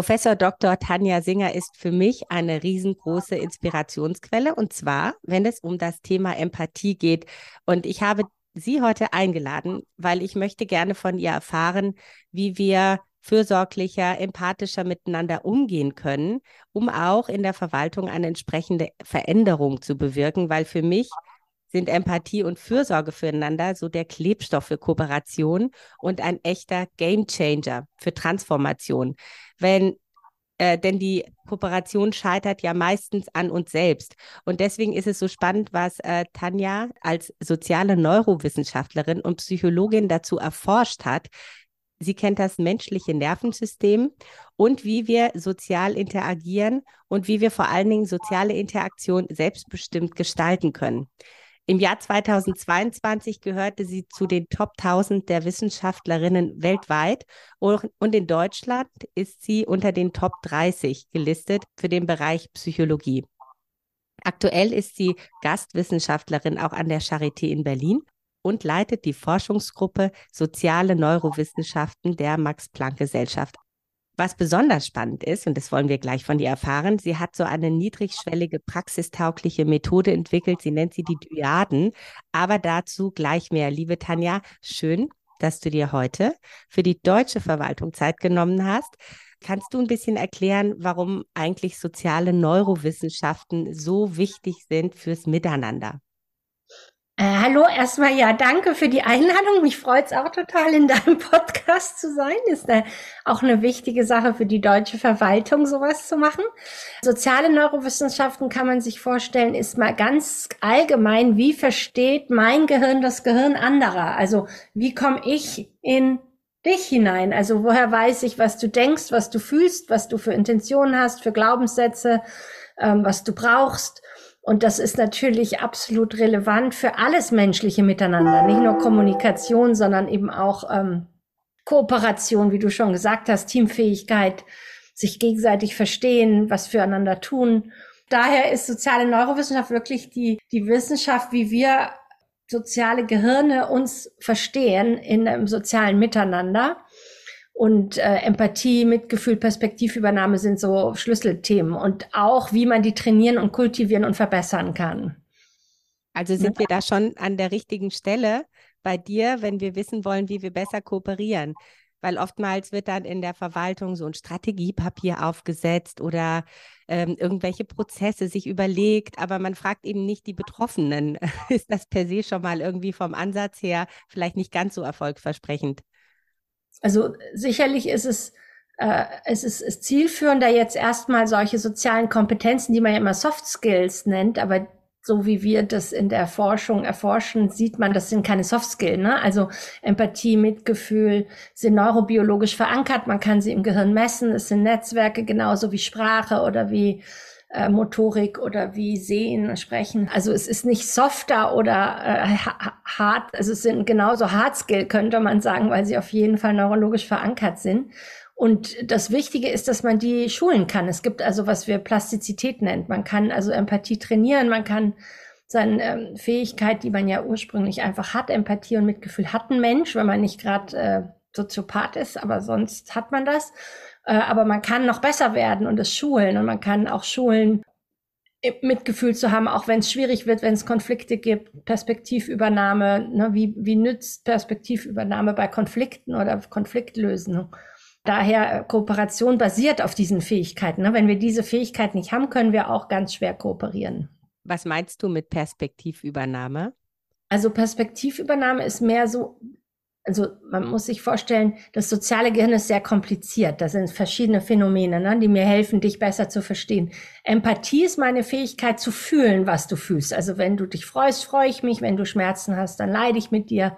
Professor Dr. Tanja Singer ist für mich eine riesengroße Inspirationsquelle und zwar, wenn es um das Thema Empathie geht. Und ich habe Sie heute eingeladen, weil ich möchte gerne von ihr erfahren, wie wir fürsorglicher, empathischer miteinander umgehen können, um auch in der Verwaltung eine entsprechende Veränderung zu bewirken, weil für mich sind Empathie und Fürsorge füreinander so der Klebstoff für Kooperation und ein echter Gamechanger für Transformation. Wenn äh, denn die Kooperation scheitert ja meistens an uns selbst. Und deswegen ist es so spannend, was äh, Tanja als soziale Neurowissenschaftlerin und Psychologin dazu erforscht hat. Sie kennt das menschliche Nervensystem und wie wir sozial interagieren und wie wir vor allen Dingen soziale Interaktion selbstbestimmt gestalten können. Im Jahr 2022 gehörte sie zu den Top 1000 der Wissenschaftlerinnen weltweit und in Deutschland ist sie unter den Top 30 gelistet für den Bereich Psychologie. Aktuell ist sie Gastwissenschaftlerin auch an der Charité in Berlin und leitet die Forschungsgruppe Soziale Neurowissenschaften der Max-Planck-Gesellschaft was besonders spannend ist, und das wollen wir gleich von ihr erfahren, sie hat so eine niedrigschwellige, praxistaugliche Methode entwickelt. Sie nennt sie die Dyaden. Aber dazu gleich mehr. Liebe Tanja, schön, dass du dir heute für die deutsche Verwaltung Zeit genommen hast. Kannst du ein bisschen erklären, warum eigentlich soziale Neurowissenschaften so wichtig sind fürs Miteinander? Äh, hallo, erstmal ja, danke für die Einladung. Mich freut es auch total, in deinem Podcast zu sein. Ist eine, auch eine wichtige Sache für die deutsche Verwaltung, sowas zu machen. Soziale Neurowissenschaften kann man sich vorstellen, ist mal ganz allgemein, wie versteht mein Gehirn das Gehirn anderer? Also wie komme ich in dich hinein? Also woher weiß ich, was du denkst, was du fühlst, was du für Intentionen hast, für Glaubenssätze, ähm, was du brauchst? Und das ist natürlich absolut relevant für alles menschliche Miteinander, nicht nur Kommunikation, sondern eben auch ähm, Kooperation, wie du schon gesagt hast, Teamfähigkeit, sich gegenseitig verstehen, was füreinander tun. Daher ist soziale Neurowissenschaft wirklich die, die Wissenschaft, wie wir soziale Gehirne uns verstehen in einem sozialen Miteinander. Und äh, Empathie, Mitgefühl, Perspektivübernahme sind so Schlüsselthemen und auch, wie man die trainieren und kultivieren und verbessern kann. Also sind wir da schon an der richtigen Stelle bei dir, wenn wir wissen wollen, wie wir besser kooperieren. Weil oftmals wird dann in der Verwaltung so ein Strategiepapier aufgesetzt oder ähm, irgendwelche Prozesse sich überlegt, aber man fragt eben nicht die Betroffenen. Ist das per se schon mal irgendwie vom Ansatz her vielleicht nicht ganz so erfolgversprechend? Also sicherlich ist es, äh, es ist, ist zielführender jetzt erstmal solche sozialen Kompetenzen, die man ja immer Soft Skills nennt, aber so wie wir das in der Forschung erforschen, sieht man, das sind keine Soft Skills. Ne? Also Empathie, Mitgefühl sind neurobiologisch verankert. Man kann sie im Gehirn messen. Es sind Netzwerke genauso wie Sprache oder wie äh, Motorik oder wie Sehen, Sprechen. Also es ist nicht softer oder äh, hart, also es sind genauso Hard Skill, könnte man sagen, weil sie auf jeden Fall neurologisch verankert sind. Und das Wichtige ist, dass man die schulen kann. Es gibt also, was wir Plastizität nennt. Man kann also Empathie trainieren, man kann seine ähm, Fähigkeit, die man ja ursprünglich einfach hat, Empathie und Mitgefühl hat ein Mensch, wenn man nicht gerade äh, Soziopath ist, aber sonst hat man das. Äh, aber man kann noch besser werden und es schulen und man kann auch schulen, Mitgefühl zu haben, auch wenn es schwierig wird, wenn es Konflikte gibt, Perspektivübernahme, ne, wie, wie nützt Perspektivübernahme bei Konflikten oder Konfliktlösen? Daher äh, Kooperation basiert auf diesen Fähigkeiten. Ne? Wenn wir diese Fähigkeit nicht haben, können wir auch ganz schwer kooperieren. Was meinst du mit Perspektivübernahme? Also Perspektivübernahme ist mehr so, also man muss sich vorstellen, das soziale Gehirn ist sehr kompliziert. Da sind verschiedene Phänomene, ne, die mir helfen, dich besser zu verstehen. Empathie ist meine Fähigkeit zu fühlen, was du fühlst. Also wenn du dich freust, freue ich mich. Wenn du Schmerzen hast, dann leide ich mit dir.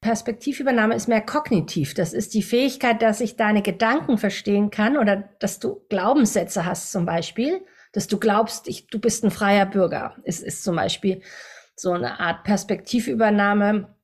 Perspektivübernahme ist mehr kognitiv. Das ist die Fähigkeit, dass ich deine Gedanken verstehen kann oder dass du Glaubenssätze hast zum Beispiel, dass du glaubst, ich, du bist ein freier Bürger. Es ist zum Beispiel so eine Art Perspektivübernahme.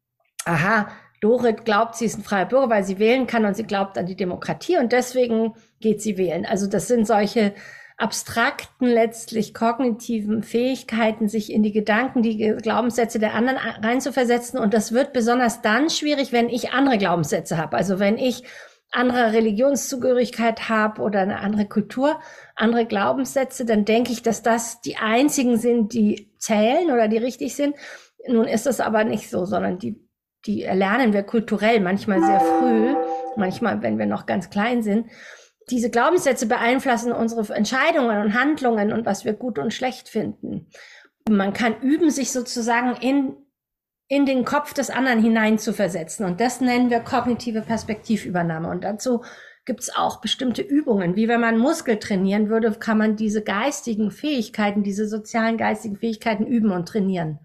Aha, Dorit glaubt, sie ist ein freier Bürger, weil sie wählen kann und sie glaubt an die Demokratie und deswegen geht sie wählen. Also das sind solche abstrakten, letztlich kognitiven Fähigkeiten, sich in die Gedanken, die Glaubenssätze der anderen reinzuversetzen. Und das wird besonders dann schwierig, wenn ich andere Glaubenssätze habe. Also wenn ich andere Religionszugehörigkeit habe oder eine andere Kultur, andere Glaubenssätze, dann denke ich, dass das die einzigen sind, die zählen oder die richtig sind. Nun ist das aber nicht so, sondern die, die erlernen wir kulturell manchmal sehr früh, manchmal, wenn wir noch ganz klein sind diese Glaubenssätze beeinflussen unsere Entscheidungen und Handlungen und was wir gut und schlecht finden. man kann üben, sich sozusagen in, in den Kopf des anderen hinein zu versetzen. Und das nennen wir kognitive Perspektivübernahme. Und dazu gibt es auch bestimmte Übungen. Wie wenn man Muskel trainieren würde, kann man diese geistigen Fähigkeiten, diese sozialen geistigen Fähigkeiten üben und trainieren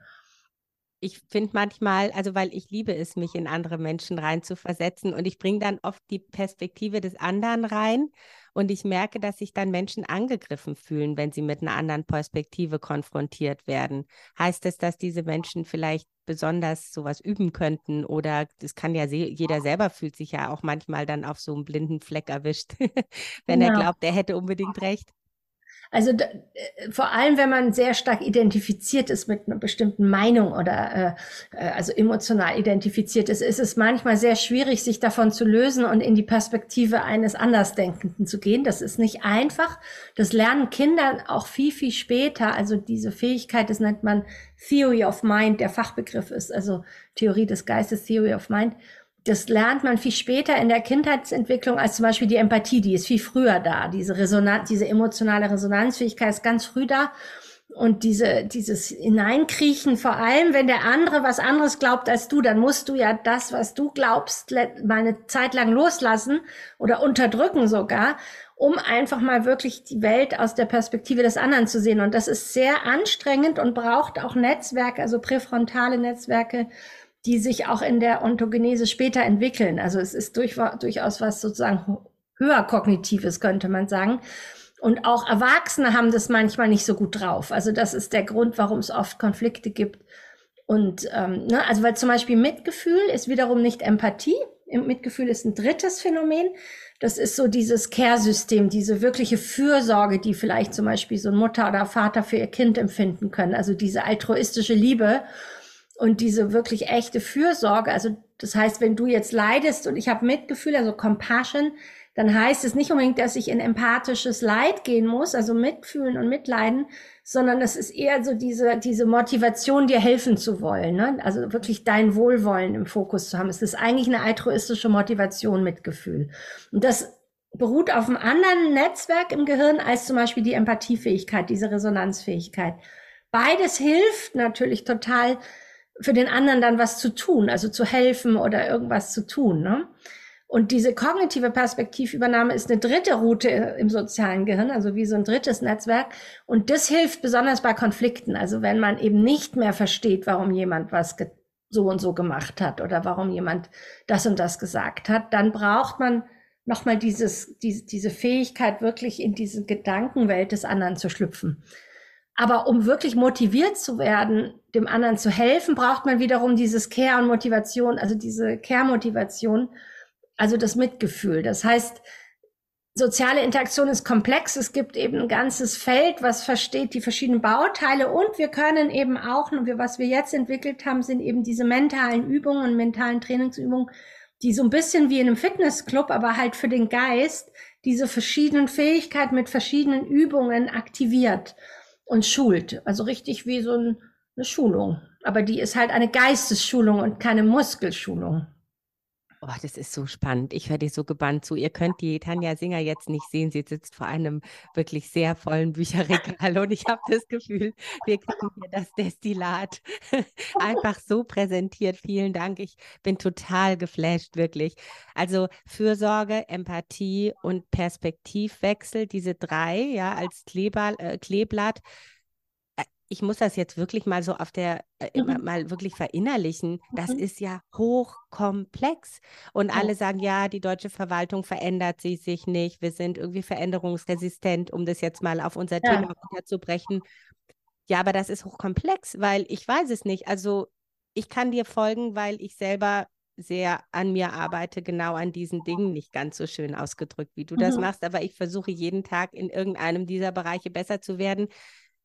ich finde manchmal, also weil ich liebe es, mich in andere Menschen reinzuversetzen und ich bringe dann oft die Perspektive des anderen rein und ich merke, dass sich dann Menschen angegriffen fühlen, wenn sie mit einer anderen Perspektive konfrontiert werden. Heißt es, dass diese Menschen vielleicht besonders sowas üben könnten oder das kann ja jeder selber fühlt sich ja auch manchmal dann auf so einem blinden Fleck erwischt, wenn ja. er glaubt, er hätte unbedingt recht. Also äh, vor allem, wenn man sehr stark identifiziert ist mit einer bestimmten Meinung oder äh, äh, also emotional identifiziert ist, ist es manchmal sehr schwierig, sich davon zu lösen und in die Perspektive eines Andersdenkenden zu gehen. Das ist nicht einfach. Das lernen Kinder auch viel, viel später. Also diese Fähigkeit, das nennt man Theory of Mind, der Fachbegriff ist, also Theorie des Geistes, Theory of Mind das lernt man viel später in der Kindheitsentwicklung als zum Beispiel die Empathie, die ist viel früher da. Diese Resonanz, diese emotionale Resonanzfähigkeit ist ganz früh da. Und diese, dieses Hineinkriechen, vor allem, wenn der andere was anderes glaubt als du, dann musst du ja das, was du glaubst, mal eine Zeit lang loslassen oder unterdrücken sogar, um einfach mal wirklich die Welt aus der Perspektive des anderen zu sehen. Und das ist sehr anstrengend und braucht auch Netzwerke, also präfrontale Netzwerke, die sich auch in der Ontogenese später entwickeln. Also es ist durch, durchaus was sozusagen höher kognitives, könnte man sagen. Und auch Erwachsene haben das manchmal nicht so gut drauf. Also das ist der Grund, warum es oft Konflikte gibt. Und ähm, ne, also weil zum Beispiel Mitgefühl ist wiederum nicht Empathie. Mitgefühl ist ein drittes Phänomen. Das ist so dieses Care-System, diese wirkliche Fürsorge, die vielleicht zum Beispiel so ein Mutter oder Vater für ihr Kind empfinden können. Also diese altruistische Liebe und diese wirklich echte Fürsorge, also das heißt, wenn du jetzt leidest und ich habe Mitgefühl, also Compassion, dann heißt es nicht unbedingt, dass ich in empathisches Leid gehen muss, also mitfühlen und mitleiden, sondern es ist eher so diese, diese Motivation, dir helfen zu wollen, ne? also wirklich dein Wohlwollen im Fokus zu haben. Es ist eigentlich eine altruistische Motivation, Mitgefühl. Und das beruht auf einem anderen Netzwerk im Gehirn als zum Beispiel die Empathiefähigkeit, diese Resonanzfähigkeit. Beides hilft natürlich total, für den anderen dann was zu tun, also zu helfen oder irgendwas zu tun. Ne? Und diese kognitive Perspektivübernahme ist eine dritte Route im sozialen Gehirn, also wie so ein drittes Netzwerk. Und das hilft besonders bei Konflikten. Also wenn man eben nicht mehr versteht, warum jemand was so und so gemacht hat oder warum jemand das und das gesagt hat, dann braucht man nochmal dieses, diese, diese Fähigkeit, wirklich in diese Gedankenwelt des anderen zu schlüpfen. Aber um wirklich motiviert zu werden, dem anderen zu helfen, braucht man wiederum dieses Care und Motivation, also diese Care-Motivation, also das Mitgefühl. Das heißt, soziale Interaktion ist komplex. Es gibt eben ein ganzes Feld, was versteht die verschiedenen Bauteile und wir können eben auch, was wir jetzt entwickelt haben, sind eben diese mentalen Übungen und mentalen Trainingsübungen, die so ein bisschen wie in einem Fitnessclub, aber halt für den Geist diese verschiedenen Fähigkeiten mit verschiedenen Übungen aktiviert und schult. Also richtig wie so ein, eine Schulung. Aber die ist halt eine Geistesschulung und keine Muskelschulung. Oh, das ist so spannend. Ich werde so gebannt zu. Ihr könnt die Tanja Singer jetzt nicht sehen. Sie sitzt vor einem wirklich sehr vollen Bücherregal und ich habe das Gefühl, wir kriegen hier das Destillat einfach so präsentiert. Vielen Dank. Ich bin total geflasht, wirklich. Also Fürsorge, Empathie und Perspektivwechsel, diese drei, ja, als Kleber, äh, Kleeblatt ich muss das jetzt wirklich mal so auf der, äh, mhm. mal wirklich verinnerlichen. Das mhm. ist ja hochkomplex. Und alle sagen, ja, die deutsche Verwaltung verändert sie sich nicht. Wir sind irgendwie veränderungsresistent, um das jetzt mal auf unser ja. Thema runterzubrechen. Ja, aber das ist hochkomplex, weil ich weiß es nicht. Also ich kann dir folgen, weil ich selber sehr an mir arbeite, genau an diesen Dingen, nicht ganz so schön ausgedrückt, wie du mhm. das machst, aber ich versuche jeden Tag in irgendeinem dieser Bereiche besser zu werden.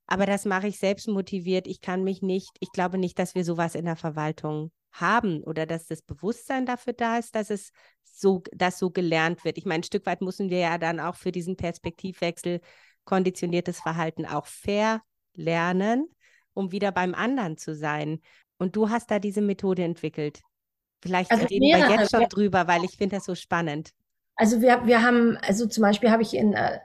Aber das mache ich selbst motiviert. Ich kann mich nicht, ich glaube nicht, dass wir sowas in der Verwaltung haben oder dass das Bewusstsein dafür da ist, dass es so, dass so gelernt wird. Ich meine, ein Stück weit müssen wir ja dann auch für diesen Perspektivwechsel konditioniertes Verhalten auch fair lernen, um wieder beim anderen zu sein. Und du hast da diese Methode entwickelt. Vielleicht also reden wir jetzt schon drüber, weil ich finde das so spannend. Also wir, wir haben, also zum Beispiel habe ich in äh,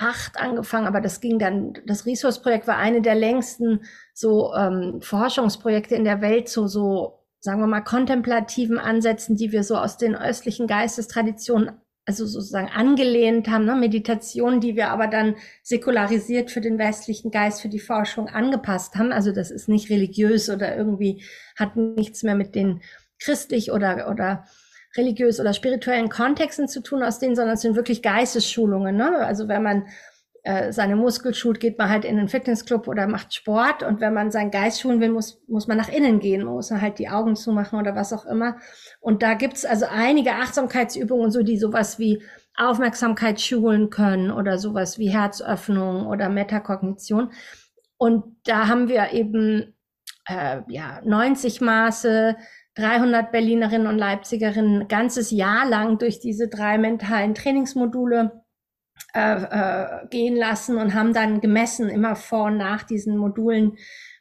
2008 angefangen, aber das ging dann, das Resource-Projekt war eine der längsten so ähm, Forschungsprojekte in der Welt zu so, sagen wir mal, kontemplativen Ansätzen, die wir so aus den östlichen Geistestraditionen also sozusagen angelehnt haben, ne? Meditationen, die wir aber dann säkularisiert für den westlichen Geist, für die Forschung angepasst haben. Also das ist nicht religiös oder irgendwie hat nichts mehr mit den christlich oder, oder religiös oder spirituellen Kontexten zu tun aus denen, sondern es sind wirklich Geistesschulungen. Ne? Also wenn man äh, seine Muskel schult, geht man halt in einen Fitnessclub oder macht Sport. Und wenn man seinen Geist schulen will, muss, muss man nach innen gehen, man muss halt die Augen zumachen oder was auch immer. Und da gibt's also einige Achtsamkeitsübungen, so die sowas wie Aufmerksamkeit schulen können oder sowas wie Herzöffnung oder Metakognition. Und da haben wir eben äh, ja 90 Maße, 300 Berlinerinnen und Leipzigerinnen ganzes Jahr lang durch diese drei mentalen Trainingsmodule äh, äh, gehen lassen und haben dann gemessen, immer vor und nach diesen Modulen,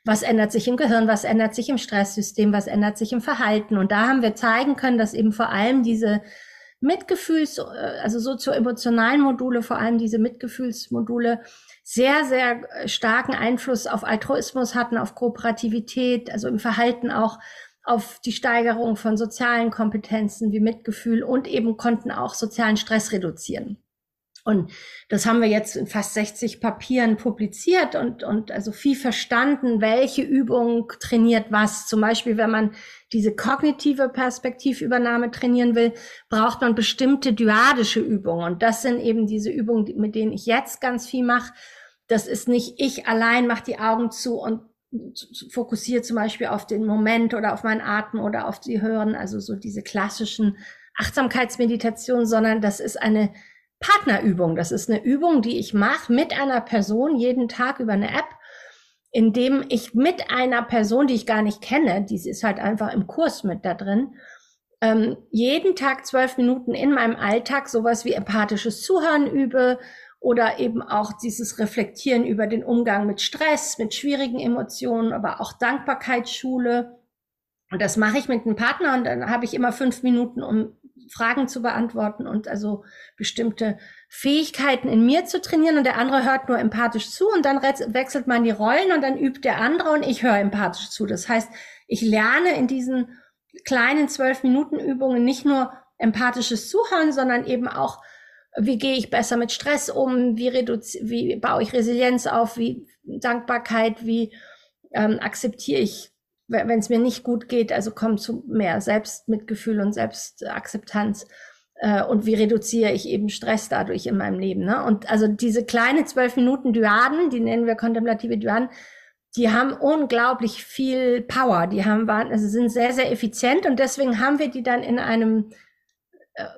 was ändert sich im Gehirn, was ändert sich im Stresssystem, was ändert sich im Verhalten. Und da haben wir zeigen können, dass eben vor allem diese Mitgefühls, äh, also sozio-emotionalen Module, vor allem diese Mitgefühlsmodule, sehr, sehr starken Einfluss auf Altruismus hatten, auf Kooperativität, also im Verhalten auch auf die Steigerung von sozialen Kompetenzen wie Mitgefühl und eben konnten auch sozialen Stress reduzieren. Und das haben wir jetzt in fast 60 Papieren publiziert und, und also viel verstanden, welche Übung trainiert was. Zum Beispiel, wenn man diese kognitive Perspektivübernahme trainieren will, braucht man bestimmte dyadische Übungen. Und das sind eben diese Übungen, mit denen ich jetzt ganz viel mache. Das ist nicht ich allein mache die Augen zu und fokussiere zum Beispiel auf den Moment oder auf meinen Atem oder auf die Hören, also so diese klassischen Achtsamkeitsmeditationen, sondern das ist eine Partnerübung. Das ist eine Übung, die ich mache mit einer Person jeden Tag über eine App, indem ich mit einer Person, die ich gar nicht kenne, die ist halt einfach im Kurs mit da drin, ähm, jeden Tag zwölf Minuten in meinem Alltag sowas wie empathisches Zuhören übe oder eben auch dieses Reflektieren über den Umgang mit Stress, mit schwierigen Emotionen, aber auch Dankbarkeitsschule. Und das mache ich mit einem Partner und dann habe ich immer fünf Minuten, um Fragen zu beantworten und also bestimmte Fähigkeiten in mir zu trainieren und der andere hört nur empathisch zu und dann wechselt man die Rollen und dann übt der andere und ich höre empathisch zu. Das heißt, ich lerne in diesen kleinen zwölf Minuten Übungen nicht nur empathisches Zuhören, sondern eben auch, wie gehe ich besser mit Stress um, wie, wie baue ich Resilienz auf, wie Dankbarkeit, wie ähm, akzeptiere ich wenn es mir nicht gut geht, also kommt zu mehr Selbstmitgefühl und Selbstakzeptanz. Äh, und wie reduziere ich eben Stress dadurch in meinem Leben. Ne? Und also diese kleine zwölf Minuten Dyaden, die nennen wir kontemplative Dyaden, die haben unglaublich viel Power. Die haben, also sind sehr, sehr effizient und deswegen haben wir die dann in einem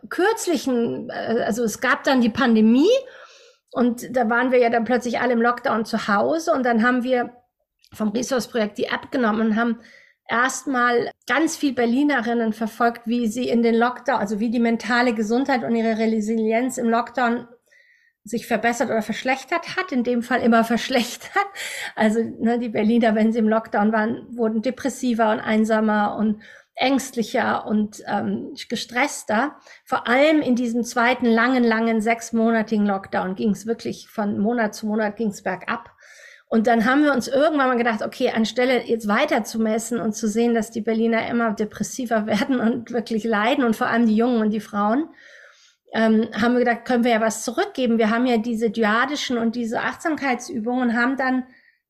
kürzlichen, äh, also es gab dann die Pandemie und da waren wir ja dann plötzlich alle im Lockdown zu Hause und dann haben wir vom Resource-Projekt die App genommen und haben erstmal ganz viel Berlinerinnen verfolgt, wie sie in den Lockdown, also wie die mentale Gesundheit und ihre Resilienz im Lockdown sich verbessert oder verschlechtert hat, in dem Fall immer verschlechtert. Also ne, die Berliner, wenn sie im Lockdown waren, wurden depressiver und einsamer und ängstlicher und ähm, gestresster. Vor allem in diesem zweiten langen, langen sechsmonatigen Lockdown ging es wirklich von Monat zu Monat ging es bergab. Und dann haben wir uns irgendwann mal gedacht, okay, anstelle jetzt weiter zu messen und zu sehen, dass die Berliner immer depressiver werden und wirklich leiden und vor allem die Jungen und die Frauen, ähm, haben wir gedacht, können wir ja was zurückgeben. Wir haben ja diese dyadischen und diese Achtsamkeitsübungen und haben dann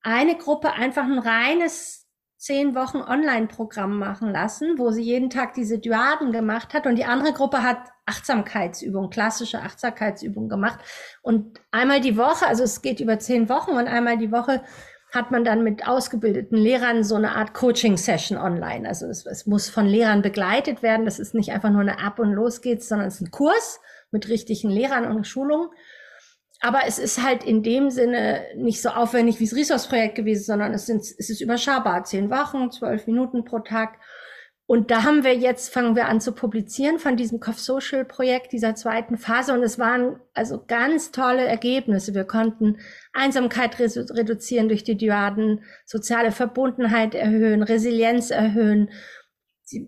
eine Gruppe einfach ein reines zehn Wochen Online-Programm machen lassen, wo sie jeden Tag diese Dyaden gemacht hat und die andere Gruppe hat Achtsamkeitsübungen, klassische Achtsamkeitsübungen gemacht. Und einmal die Woche, also es geht über zehn Wochen und einmal die Woche hat man dann mit ausgebildeten Lehrern so eine Art Coaching-Session online. Also es, es, muss von Lehrern begleitet werden. Das ist nicht einfach nur eine App und los geht's, sondern es ist ein Kurs mit richtigen Lehrern und Schulungen. Aber es ist halt in dem Sinne nicht so aufwendig wie das Resource-Projekt gewesen, sondern es, sind, es ist überschaubar. Zehn Wochen, zwölf Minuten pro Tag. Und da haben wir jetzt, fangen wir an zu publizieren von diesem Cough Social Projekt, dieser zweiten Phase. Und es waren also ganz tolle Ergebnisse. Wir konnten Einsamkeit reduzieren durch die Dyaden, soziale Verbundenheit erhöhen, Resilienz erhöhen,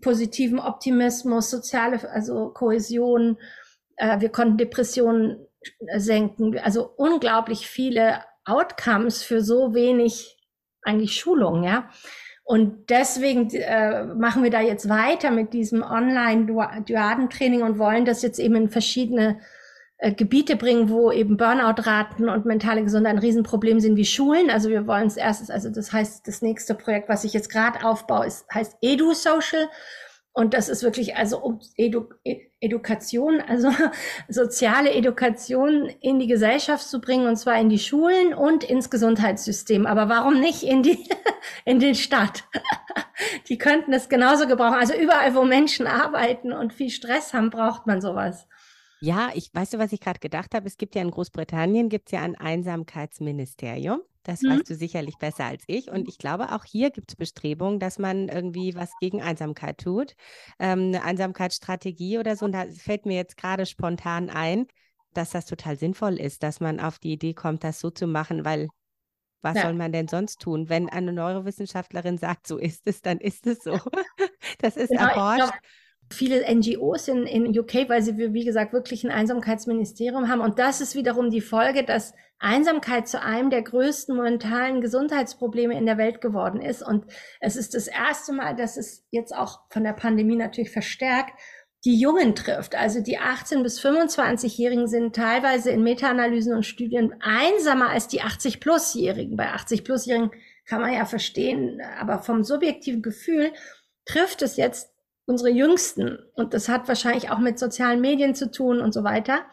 positiven Optimismus, soziale, also Kohäsion. Äh, wir konnten Depressionen senken. Also unglaublich viele Outcomes für so wenig eigentlich Schulung, ja. Und deswegen äh, machen wir da jetzt weiter mit diesem Online-Duadentraining und wollen das jetzt eben in verschiedene äh, Gebiete bringen, wo eben Burnout-Raten und mentale Gesundheit ein Riesenproblem sind wie Schulen. Also wir wollen es erstes, also das heißt, das nächste Projekt, was ich jetzt gerade aufbaue, ist, heißt Edu Social. Und das ist wirklich also um Edu Education, also soziale Education in die Gesellschaft zu bringen, und zwar in die Schulen und ins Gesundheitssystem. Aber warum nicht in die, in den Stadt? Die könnten es genauso gebrauchen. Also überall, wo Menschen arbeiten und viel Stress haben, braucht man sowas. Ja, ich weißt du, was ich gerade gedacht habe? Es gibt ja in Großbritannien gibt es ja ein Einsamkeitsministerium. Das mhm. weißt du sicherlich besser als ich. Und ich glaube, auch hier gibt es Bestrebungen, dass man irgendwie was gegen Einsamkeit tut. Ähm, eine Einsamkeitsstrategie oder so. Und da fällt mir jetzt gerade spontan ein, dass das total sinnvoll ist, dass man auf die Idee kommt, das so zu machen, weil was ja. soll man denn sonst tun? Wenn eine Neurowissenschaftlerin sagt, so ist es, dann ist es so. das ist genau, erforscht viele NGOs in, in UK, weil sie, wie gesagt, wirklich ein Einsamkeitsministerium haben. Und das ist wiederum die Folge, dass Einsamkeit zu einem der größten mentalen Gesundheitsprobleme in der Welt geworden ist. Und es ist das erste Mal, dass es jetzt auch von der Pandemie natürlich verstärkt die Jungen trifft. Also die 18 bis 25-Jährigen sind teilweise in Meta-Analysen und Studien einsamer als die 80-plus-Jährigen. Bei 80-plus-Jährigen kann man ja verstehen, aber vom subjektiven Gefühl trifft es jetzt unsere Jüngsten. Und das hat wahrscheinlich auch mit sozialen Medien zu tun und so weiter.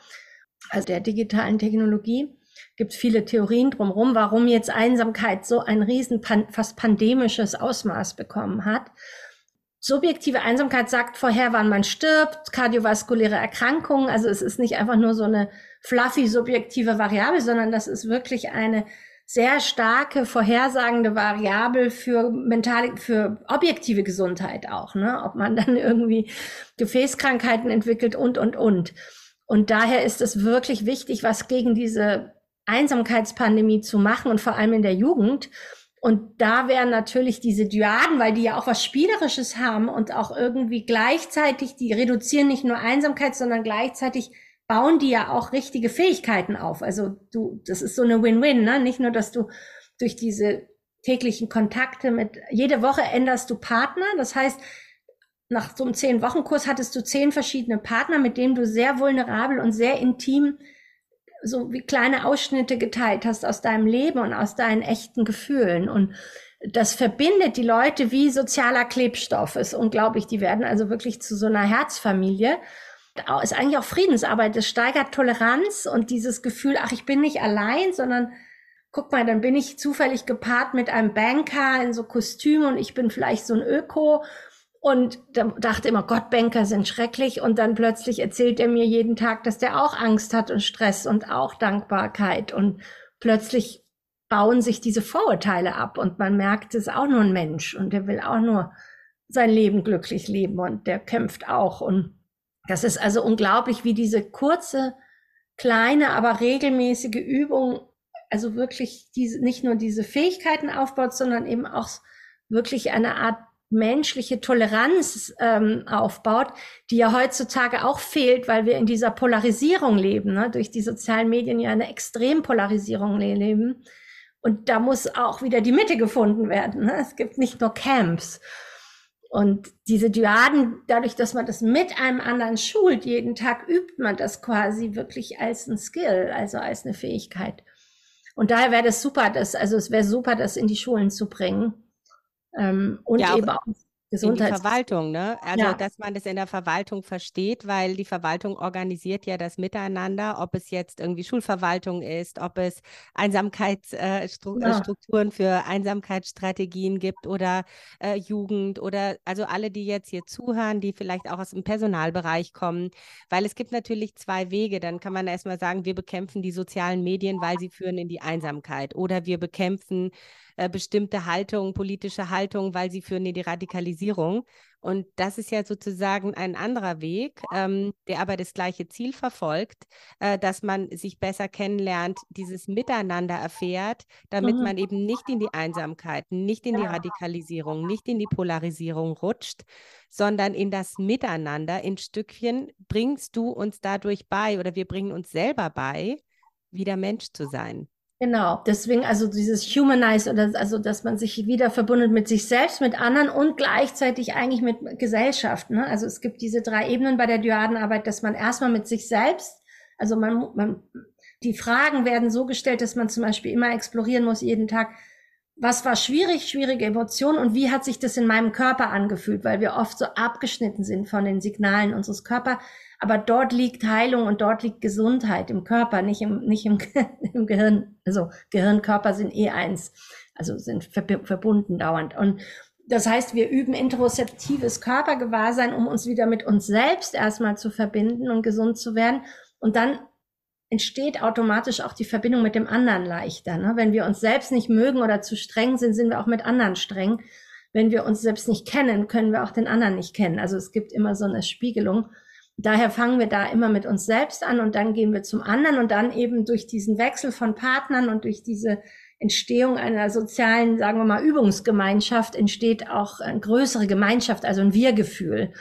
Also der digitalen Technologie gibt viele Theorien drumherum, warum jetzt Einsamkeit so ein riesen, fast pandemisches Ausmaß bekommen hat. Subjektive Einsamkeit sagt vorher, wann man stirbt, kardiovaskuläre Erkrankungen. Also es ist nicht einfach nur so eine fluffy subjektive Variable, sondern das ist wirklich eine sehr starke vorhersagende Variable für mentale, für objektive Gesundheit auch, ne? Ob man dann irgendwie Gefäßkrankheiten entwickelt und, und, und. Und daher ist es wirklich wichtig, was gegen diese Einsamkeitspandemie zu machen und vor allem in der Jugend. Und da wären natürlich diese Dyaden, weil die ja auch was Spielerisches haben und auch irgendwie gleichzeitig, die reduzieren nicht nur Einsamkeit, sondern gleichzeitig bauen die ja auch richtige Fähigkeiten auf. Also du, das ist so eine Win-Win, ne? Nicht nur, dass du durch diese täglichen Kontakte mit, jede Woche änderst du Partner. Das heißt, nach so einem zehn Wochen Kurs hattest du zehn verschiedene Partner, mit denen du sehr vulnerabel und sehr intim so wie kleine Ausschnitte geteilt hast aus deinem Leben und aus deinen echten Gefühlen. Und das verbindet die Leute wie sozialer Klebstoff. Ist unglaublich. Die werden also wirklich zu so einer Herzfamilie ist eigentlich auch Friedensarbeit. Es steigert Toleranz und dieses Gefühl, ach, ich bin nicht allein, sondern guck mal, dann bin ich zufällig gepaart mit einem Banker in so Kostüm und ich bin vielleicht so ein Öko und da dachte immer, Gott, Banker sind schrecklich. Und dann plötzlich erzählt er mir jeden Tag, dass der auch Angst hat und Stress und auch Dankbarkeit. Und plötzlich bauen sich diese Vorurteile ab und man merkt, es ist auch nur ein Mensch und der will auch nur sein Leben glücklich leben und der kämpft auch. Und das ist also unglaublich, wie diese kurze, kleine, aber regelmäßige Übung, also wirklich diese, nicht nur diese Fähigkeiten aufbaut, sondern eben auch wirklich eine Art menschliche Toleranz ähm, aufbaut, die ja heutzutage auch fehlt, weil wir in dieser Polarisierung leben, ne? durch die sozialen Medien ja eine Extrempolarisierung leben. Und da muss auch wieder die Mitte gefunden werden. Ne? Es gibt nicht nur Camps. Und diese Dyaden, dadurch, dass man das mit einem anderen schult, jeden Tag übt man das quasi wirklich als ein Skill, also als eine Fähigkeit. Und daher wäre das super, das, also es wäre super, das in die Schulen zu bringen. Ähm, und ja, eben auch Gesundheits in die Verwaltung, ne? Also, ja. dass man das in der Verwaltung versteht, weil die Verwaltung organisiert ja das Miteinander, ob es jetzt irgendwie Schulverwaltung ist, ob es Einsamkeitsstrukturen äh, ja. Äh, für Einsamkeitsstrategien gibt oder äh, Jugend oder also alle, die jetzt hier zuhören, die vielleicht auch aus dem Personalbereich kommen, weil es gibt natürlich zwei Wege. Dann kann man erstmal sagen, wir bekämpfen die sozialen Medien, weil sie führen in die Einsamkeit oder wir bekämpfen äh, bestimmte Haltungen, politische Haltungen, weil sie führen in die Radikalisierung. Und das ist ja sozusagen ein anderer Weg, ähm, der aber das gleiche Ziel verfolgt, äh, dass man sich besser kennenlernt, dieses Miteinander erfährt, damit mhm. man eben nicht in die Einsamkeit, nicht in die Radikalisierung, nicht in die Polarisierung rutscht, sondern in das Miteinander. In Stückchen bringst du uns dadurch bei oder wir bringen uns selber bei, wieder Mensch zu sein. Genau, deswegen also dieses Humanize oder also, dass man sich wieder verbundet mit sich selbst, mit anderen und gleichzeitig eigentlich mit Gesellschaft. Ne? Also es gibt diese drei Ebenen bei der Dyadenarbeit, dass man erstmal mit sich selbst, also man, man, die Fragen werden so gestellt, dass man zum Beispiel immer explorieren muss jeden Tag, was war schwierig, schwierige Emotionen und wie hat sich das in meinem Körper angefühlt, weil wir oft so abgeschnitten sind von den Signalen unseres Körpers. Aber dort liegt Heilung und dort liegt Gesundheit im Körper, nicht im, nicht im, im Gehirn. Also Gehirn, Körper sind eh eins, also sind verbunden dauernd. Und das heißt, wir üben interozeptives Körpergewahrsein, um uns wieder mit uns selbst erstmal zu verbinden und gesund zu werden. Und dann entsteht automatisch auch die Verbindung mit dem anderen leichter. Ne? Wenn wir uns selbst nicht mögen oder zu streng sind, sind wir auch mit anderen streng. Wenn wir uns selbst nicht kennen, können wir auch den anderen nicht kennen. Also es gibt immer so eine Spiegelung. Daher fangen wir da immer mit uns selbst an und dann gehen wir zum anderen und dann eben durch diesen Wechsel von Partnern und durch diese Entstehung einer sozialen, sagen wir mal, Übungsgemeinschaft entsteht auch eine größere Gemeinschaft, also ein Wir-Gefühl,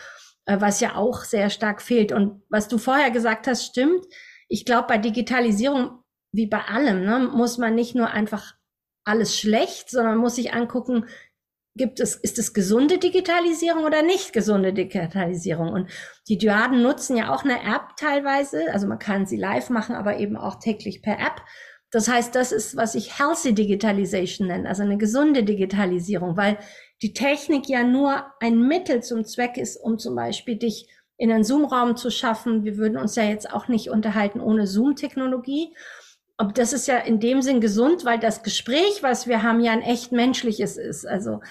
äh, was ja auch sehr stark fehlt. Und was du vorher gesagt hast, stimmt. Ich glaube, bei Digitalisierung, wie bei allem, ne, muss man nicht nur einfach alles schlecht, sondern muss sich angucken, gibt es, ist es gesunde Digitalisierung oder nicht gesunde Digitalisierung? Und die Dyaden nutzen ja auch eine App teilweise, also man kann sie live machen, aber eben auch täglich per App. Das heißt, das ist, was ich Healthy Digitalization nenne, also eine gesunde Digitalisierung, weil die Technik ja nur ein Mittel zum Zweck ist, um zum Beispiel dich in einen Zoom-Raum zu schaffen. Wir würden uns ja jetzt auch nicht unterhalten ohne Zoom-Technologie. Aber das ist ja in dem Sinn gesund, weil das Gespräch, was wir haben, ja ein echt menschliches ist. Also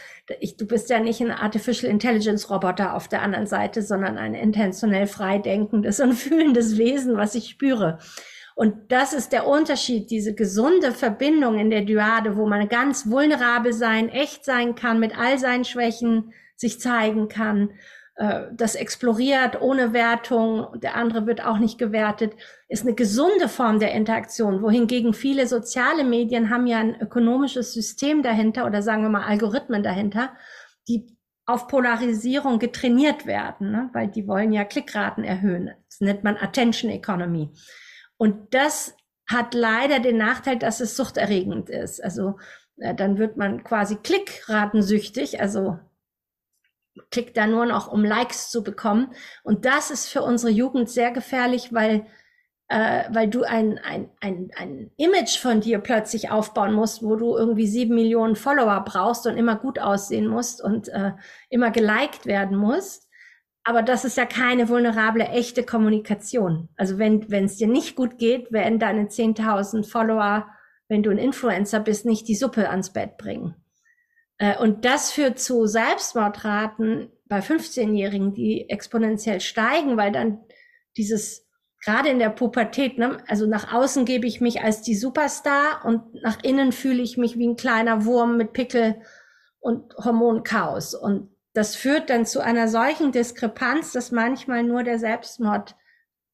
ich, du bist ja nicht ein Artificial Intelligence Roboter auf der anderen Seite, sondern ein intentionell frei denkendes und fühlendes Wesen, was ich spüre. Und das ist der Unterschied, diese gesunde Verbindung in der Dyade, wo man ganz vulnerabel sein, echt sein kann, mit all seinen Schwächen sich zeigen kann äh, das exploriert ohne Wertung, der andere wird auch nicht gewertet, ist eine gesunde Form der Interaktion, wohingegen viele soziale Medien haben ja ein ökonomisches System dahinter oder sagen wir mal Algorithmen dahinter, die auf Polarisierung getrainiert werden, ne? weil die wollen ja Klickraten erhöhen. Das nennt man Attention Economy. Und das hat leider den Nachteil, dass es suchterregend ist. Also äh, dann wird man quasi klickratensüchtig, also klickt da nur noch, um Likes zu bekommen. Und das ist für unsere Jugend sehr gefährlich, weil, äh, weil du ein, ein, ein, ein Image von dir plötzlich aufbauen musst, wo du irgendwie sieben Millionen Follower brauchst und immer gut aussehen musst und äh, immer geliked werden musst. Aber das ist ja keine vulnerable, echte Kommunikation. Also wenn wenn es dir nicht gut geht, werden deine 10.000 Follower, wenn du ein Influencer bist, nicht die Suppe ans Bett bringen. Äh, und das führt zu Selbstmordraten bei 15-Jährigen, die exponentiell steigen, weil dann dieses, gerade in der Pubertät, ne, also nach außen gebe ich mich als die Superstar und nach innen fühle ich mich wie ein kleiner Wurm mit Pickel und Hormonchaos. Und das führt dann zu einer solchen Diskrepanz, dass manchmal nur der Selbstmord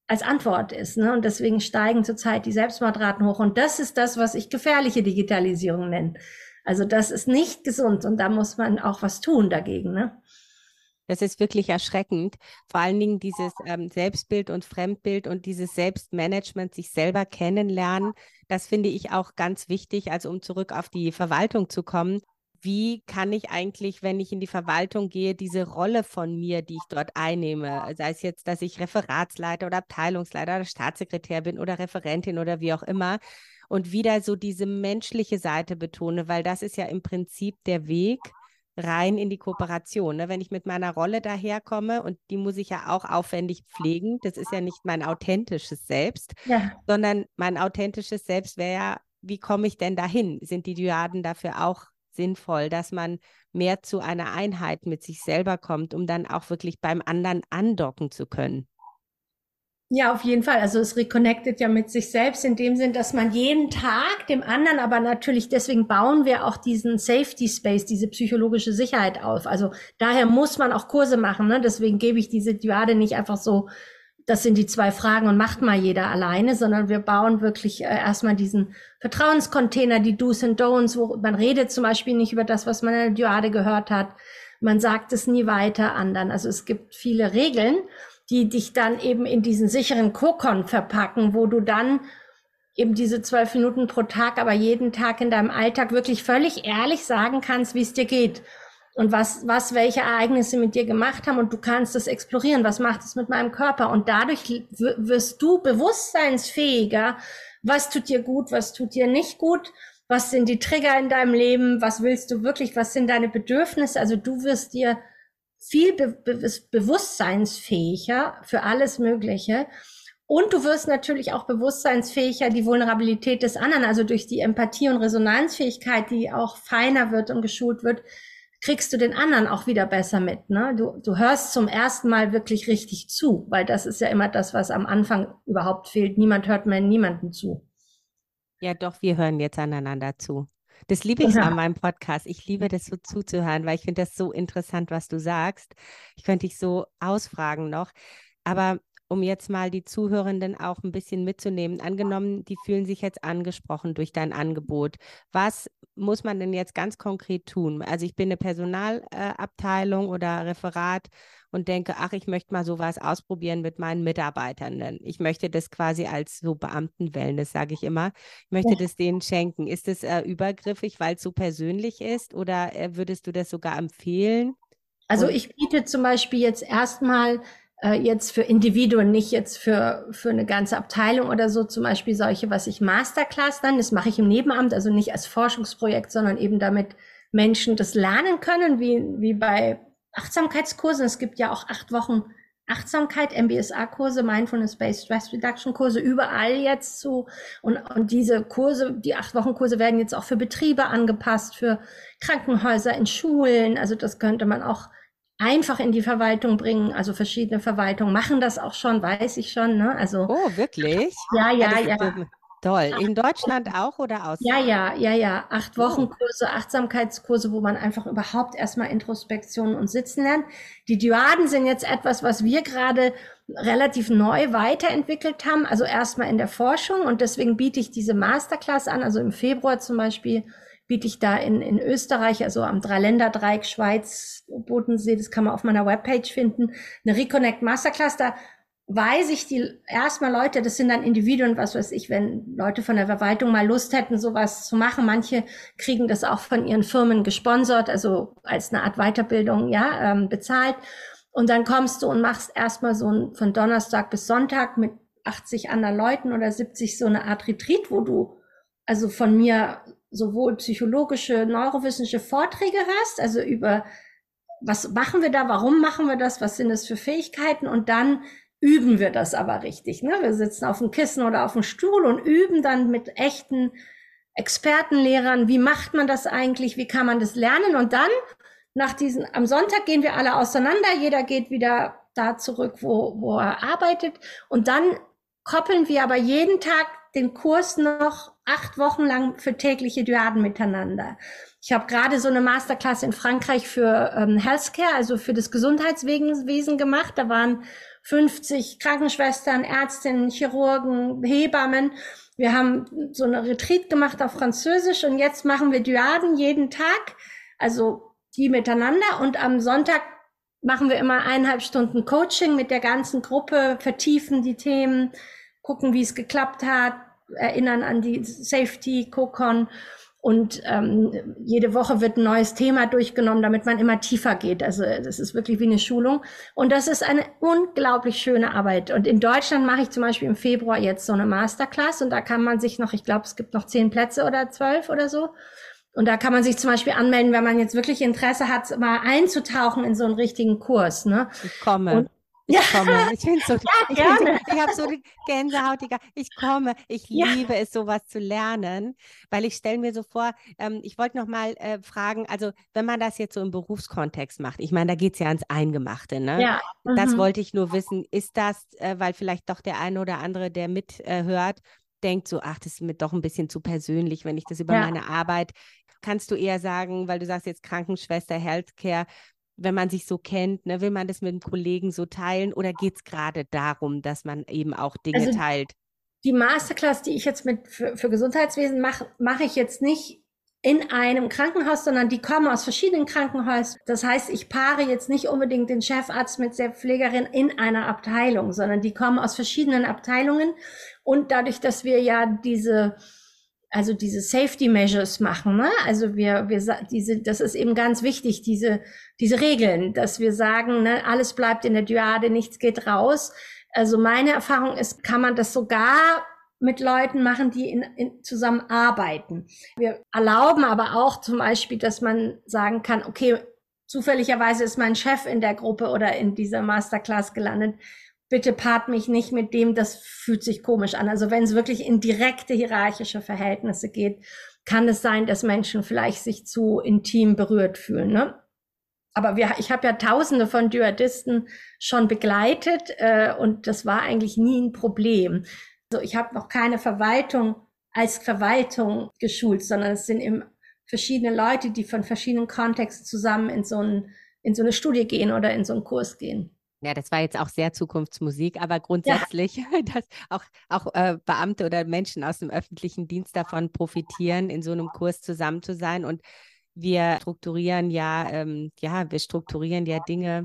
als Antwort ist. Ne? Und deswegen steigen zurzeit die Selbstmordraten hoch. Und das ist das, was ich gefährliche Digitalisierung nenne. Also das ist nicht gesund und da muss man auch was tun dagegen. Ne? Das ist wirklich erschreckend. Vor allen Dingen dieses ähm, Selbstbild und Fremdbild und dieses Selbstmanagement, sich selber kennenlernen. Das finde ich auch ganz wichtig. Also um zurück auf die Verwaltung zu kommen. wie kann ich eigentlich, wenn ich in die Verwaltung gehe, diese Rolle von mir, die ich dort einnehme, sei es jetzt, dass ich Referatsleiter oder Abteilungsleiter oder Staatssekretär bin oder Referentin oder wie auch immer, und wieder so diese menschliche Seite betone, weil das ist ja im Prinzip der Weg rein in die Kooperation. Ne? Wenn ich mit meiner Rolle daherkomme und die muss ich ja auch aufwendig pflegen, das ist ja nicht mein authentisches Selbst, ja. sondern mein authentisches Selbst wäre ja, wie komme ich denn dahin? Sind die Dyaden dafür auch sinnvoll, dass man mehr zu einer Einheit mit sich selber kommt, um dann auch wirklich beim anderen andocken zu können? Ja, auf jeden Fall. Also es reconnectet ja mit sich selbst in dem Sinn, dass man jeden Tag dem anderen, aber natürlich deswegen bauen wir auch diesen Safety Space, diese psychologische Sicherheit auf. Also daher muss man auch Kurse machen. Ne? Deswegen gebe ich diese Diade nicht einfach so, das sind die zwei Fragen und macht mal jeder alleine, sondern wir bauen wirklich äh, erstmal diesen Vertrauenscontainer, die Do's and Don'ts, wo man redet zum Beispiel nicht über das, was man in der Diade gehört hat. Man sagt es nie weiter anderen. Also es gibt viele Regeln die dich dann eben in diesen sicheren Kokon verpacken, wo du dann eben diese zwölf Minuten pro Tag, aber jeden Tag in deinem Alltag wirklich völlig ehrlich sagen kannst, wie es dir geht und was, was welche Ereignisse mit dir gemacht haben und du kannst es explorieren, was macht es mit meinem Körper? Und dadurch wirst du bewusstseinsfähiger, was tut dir gut, was tut dir nicht gut, was sind die Trigger in deinem Leben, was willst du wirklich, was sind deine Bedürfnisse, also du wirst dir viel be be bewusstseinsfähiger für alles Mögliche. Und du wirst natürlich auch bewusstseinsfähiger die Vulnerabilität des anderen, also durch die Empathie und Resonanzfähigkeit, die auch feiner wird und geschult wird, kriegst du den anderen auch wieder besser mit. Ne? Du, du hörst zum ersten Mal wirklich richtig zu, weil das ist ja immer das, was am Anfang überhaupt fehlt. Niemand hört mehr niemanden zu. Ja, doch, wir hören jetzt aneinander zu. Das liebe ich ja. an meinem Podcast. Ich liebe das so zuzuhören, weil ich finde das so interessant, was du sagst. Ich könnte dich so ausfragen noch. Aber um jetzt mal die Zuhörenden auch ein bisschen mitzunehmen. Angenommen, die fühlen sich jetzt angesprochen durch dein Angebot. Was muss man denn jetzt ganz konkret tun? Also ich bin eine Personalabteilung äh, oder Referat und denke, ach, ich möchte mal sowas ausprobieren mit meinen Mitarbeitern. Ich möchte das quasi als so Beamten-Wellness, sage ich immer. Ich möchte ja. das denen schenken. Ist das äh, übergriffig, weil es so persönlich ist oder äh, würdest du das sogar empfehlen? Also ich biete zum Beispiel jetzt erstmal äh, jetzt für Individuen, nicht jetzt für, für eine ganze Abteilung oder so, zum Beispiel solche, was ich Masterclass dann, das mache ich im Nebenamt, also nicht als Forschungsprojekt, sondern eben damit Menschen das lernen können, wie, wie bei Achtsamkeitskursen. Es gibt ja auch acht Wochen Achtsamkeit, MBSA-Kurse, Mindfulness-Based Stress Reduction-Kurse überall jetzt so. Und, und diese Kurse, die acht Wochen Kurse werden jetzt auch für Betriebe angepasst, für Krankenhäuser, in Schulen. Also das könnte man auch einfach in die Verwaltung bringen. Also verschiedene Verwaltungen machen das auch schon, weiß ich schon. Ne? Also oh wirklich? Ja, ja, ja. ja. Toll. In Deutschland auch oder aus? Ja, ja, ja, ja. Acht Wochen Kurse, Achtsamkeitskurse, wo man einfach überhaupt erstmal Introspektion und Sitzen lernt. Die Dyaden sind jetzt etwas, was wir gerade relativ neu weiterentwickelt haben. Also erstmal in der Forschung und deswegen biete ich diese Masterclass an. Also im Februar zum Beispiel biete ich da in, in Österreich, also am Dreiländerdreieck Schweiz, Bodensee, das kann man auf meiner Webpage finden, eine Reconnect Masterclass. Da weiß ich die erstmal Leute, das sind dann Individuen, was weiß ich, wenn Leute von der Verwaltung mal Lust hätten, sowas zu machen. Manche kriegen das auch von ihren Firmen gesponsert, also als eine Art Weiterbildung, ja, ähm, bezahlt. Und dann kommst du und machst erstmal so ein, von Donnerstag bis Sonntag mit 80 anderen Leuten oder 70 so eine Art Retreat, wo du also von mir sowohl psychologische, neurowissenschaftliche Vorträge hörst, also über was machen wir da, warum machen wir das, was sind es für Fähigkeiten und dann üben wir das aber richtig. Ne? Wir sitzen auf dem Kissen oder auf dem Stuhl und üben dann mit echten Expertenlehrern, wie macht man das eigentlich, wie kann man das lernen und dann nach diesen, am Sonntag gehen wir alle auseinander, jeder geht wieder da zurück, wo, wo er arbeitet und dann koppeln wir aber jeden Tag den Kurs noch acht Wochen lang für tägliche Dyaden miteinander. Ich habe gerade so eine Masterclass in Frankreich für ähm, Healthcare, also für das Gesundheitswesen gemacht. Da waren 50 Krankenschwestern, Ärztinnen, Chirurgen, Hebammen. Wir haben so eine Retreat gemacht auf Französisch und jetzt machen wir Dyaden jeden Tag, also die miteinander und am Sonntag machen wir immer eineinhalb Stunden Coaching mit der ganzen Gruppe, vertiefen die Themen, gucken, wie es geklappt hat, erinnern an die Safety, Cocon Und ähm, jede Woche wird ein neues Thema durchgenommen, damit man immer tiefer geht. Also das ist wirklich wie eine Schulung. Und das ist eine unglaublich schöne Arbeit. Und in Deutschland mache ich zum Beispiel im Februar jetzt so eine Masterclass und da kann man sich noch, ich glaube, es gibt noch zehn Plätze oder zwölf oder so. Und da kann man sich zum Beispiel anmelden, wenn man jetzt wirklich Interesse hat, mal einzutauchen in so einen richtigen Kurs. Ne? Ich komme. Und ich ja. komme. Ich finde so, ja, ich, gerne. ich habe so die Gänsehaut, ich komme. Ich ja. liebe es, sowas zu lernen, weil ich stelle mir so vor, ähm, ich wollte noch mal äh, fragen, also wenn man das jetzt so im Berufskontext macht, ich meine, da geht es ja ans Eingemachte, ne? Ja. Mhm. Das wollte ich nur wissen, ist das, äh, weil vielleicht doch der eine oder andere, der mithört, äh, denkt so, ach, das ist mir doch ein bisschen zu persönlich, wenn ich das über ja. meine Arbeit, kannst du eher sagen, weil du sagst jetzt Krankenschwester, Healthcare, wenn man sich so kennt, ne, will man das mit einem Kollegen so teilen oder geht es gerade darum, dass man eben auch Dinge also teilt? Die Masterclass, die ich jetzt mit für, für Gesundheitswesen mache, mache ich jetzt nicht in einem Krankenhaus, sondern die kommen aus verschiedenen Krankenhäusern. Das heißt, ich paare jetzt nicht unbedingt den Chefarzt mit der Pflegerin in einer Abteilung, sondern die kommen aus verschiedenen Abteilungen. Und dadurch, dass wir ja diese also diese Safety Measures machen. Ne? Also wir, wir diese, das ist eben ganz wichtig, diese, diese Regeln, dass wir sagen, ne, alles bleibt in der Dyade, nichts geht raus. Also meine Erfahrung ist, kann man das sogar mit Leuten machen, die in, in zusammenarbeiten. Wir erlauben aber auch zum Beispiel, dass man sagen kann, okay, zufälligerweise ist mein Chef in der Gruppe oder in dieser Masterclass gelandet bitte paart mich nicht mit dem, das fühlt sich komisch an. Also wenn es wirklich in direkte hierarchische Verhältnisse geht, kann es sein, dass Menschen vielleicht sich zu intim berührt fühlen. Ne? Aber wir, ich habe ja Tausende von Dyadisten schon begleitet äh, und das war eigentlich nie ein Problem. Also ich habe noch keine Verwaltung als Verwaltung geschult, sondern es sind eben verschiedene Leute, die von verschiedenen Kontexten zusammen in so, ein, in so eine Studie gehen oder in so einen Kurs gehen. Ja, das war jetzt auch sehr Zukunftsmusik, aber grundsätzlich, ja. dass auch, auch äh, Beamte oder Menschen aus dem öffentlichen Dienst davon profitieren, in so einem Kurs zusammen zu sein. Und wir strukturieren ja, ähm, ja, wir strukturieren ja Dinge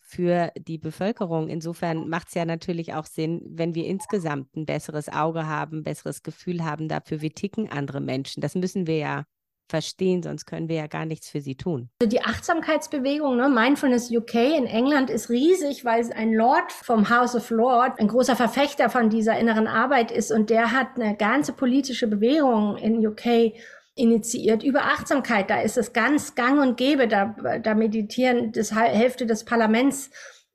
für die Bevölkerung. Insofern macht es ja natürlich auch Sinn, wenn wir insgesamt ein besseres Auge haben, ein besseres Gefühl haben dafür, wie ticken andere Menschen. Das müssen wir ja verstehen, sonst können wir ja gar nichts für sie tun. Also die Achtsamkeitsbewegung, ne, Mindfulness UK in England ist riesig, weil ein Lord vom House of Lords ein großer Verfechter von dieser inneren Arbeit ist und der hat eine ganze politische Bewegung in UK initiiert über Achtsamkeit. Da ist es ganz gang und gäbe, da, da meditieren das Hälfte des Parlaments